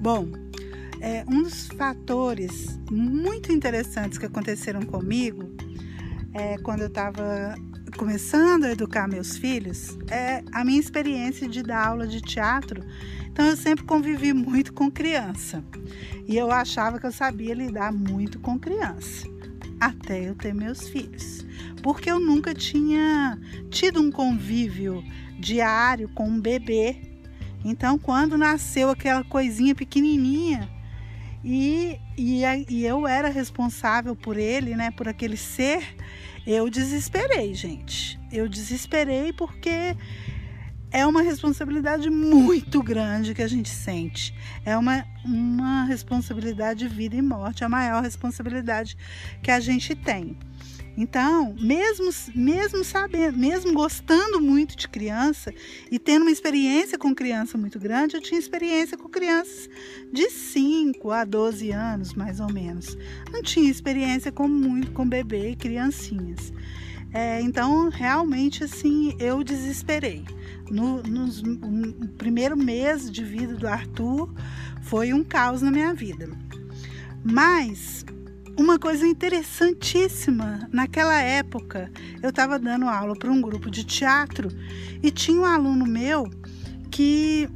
Bom, é, um dos fatores muito interessantes que aconteceram comigo é, quando eu estava começando a educar meus filhos é a minha experiência de dar aula de teatro. Então eu sempre convivi muito com criança e eu achava que eu sabia lidar muito com criança até eu ter meus filhos, porque eu nunca tinha tido um convívio diário com um bebê. Então quando nasceu aquela coisinha pequenininha e, e, e eu era responsável por ele, né, por aquele ser eu desesperei, gente. Eu desesperei porque é uma responsabilidade muito grande que a gente sente. É uma, uma responsabilidade de vida e morte, a maior responsabilidade que a gente tem. Então, mesmo, mesmo sabendo, mesmo gostando muito de criança e tendo uma experiência com criança muito grande, eu tinha experiência com crianças de 5 a 12 anos, mais ou menos. Não tinha experiência com muito com bebê e criancinhas. É, então, realmente, assim, eu desesperei. No, nos, no primeiro mês de vida do Arthur foi um caos na minha vida. Mas uma coisa interessantíssima, naquela época eu estava dando aula para um grupo de teatro e tinha um aluno meu que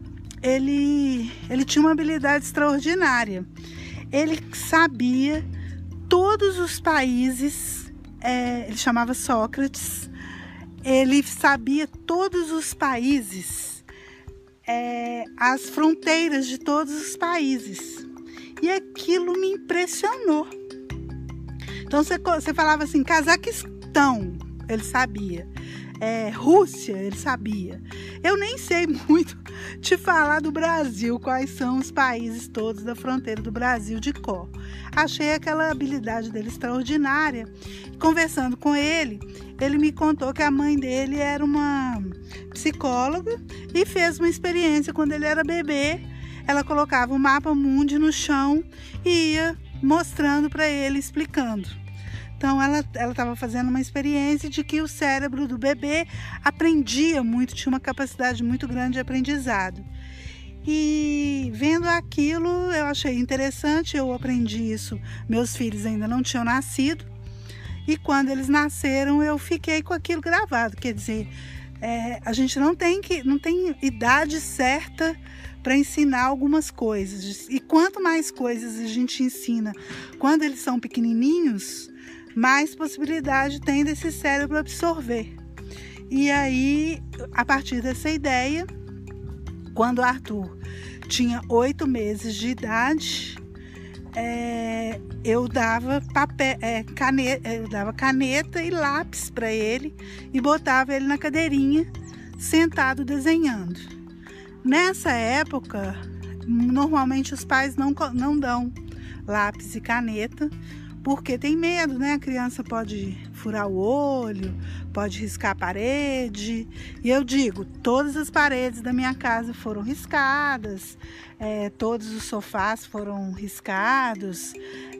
ele, ele tinha uma habilidade extraordinária. Ele sabia todos os países, é, ele chamava Sócrates, ele sabia todos os países, é, as fronteiras de todos os países. E aquilo me impressionou então você, falava assim, Cazaquistão, ele sabia. É, Rússia, ele sabia. Eu nem sei muito te falar do Brasil, quais são os países todos da fronteira do Brasil de cor. Achei aquela habilidade dele extraordinária. Conversando com ele, ele me contou que a mãe dele era uma psicóloga e fez uma experiência quando ele era bebê. Ela colocava o mapa mundi no chão e ia mostrando para ele, explicando. Então ela estava fazendo uma experiência de que o cérebro do bebê aprendia muito, tinha uma capacidade muito grande de aprendizado. E vendo aquilo, eu achei interessante, eu aprendi isso. Meus filhos ainda não tinham nascido. E quando eles nasceram, eu fiquei com aquilo gravado. Quer dizer, é, a gente não tem que não tem idade certa para ensinar algumas coisas. E quanto mais coisas a gente ensina quando eles são pequenininhos, mais possibilidade tem desse cérebro absorver. E aí, a partir dessa ideia, quando Arthur tinha oito meses de idade, é, eu dava papel, é, caneta, eu dava caneta e lápis para ele e botava ele na cadeirinha, sentado desenhando. Nessa época, normalmente os pais não, não dão lápis e caneta, porque tem medo, né? A criança pode furar o olho, pode riscar a parede. E eu digo, todas as paredes da minha casa foram riscadas, é, todos os sofás foram riscados.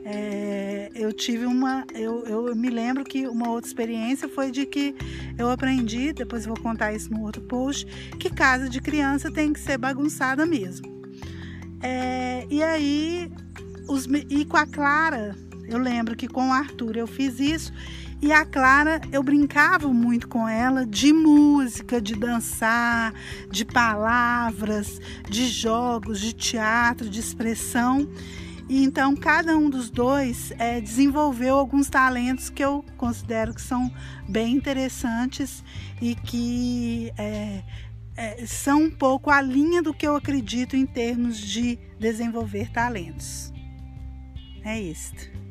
É, eu tive uma, eu, eu me lembro que uma outra experiência foi de que eu aprendi, depois vou contar isso no outro post, que casa de criança tem que ser bagunçada mesmo. É, e aí, os, e com a Clara, eu lembro que com o Arthur eu fiz isso e a Clara, eu brincava muito com ela de música, de dançar, de palavras, de jogos, de teatro, de expressão. E então cada um dos dois é, desenvolveu alguns talentos que eu considero que são bem interessantes e que é, é, são um pouco a linha do que eu acredito em termos de desenvolver talentos. É isto.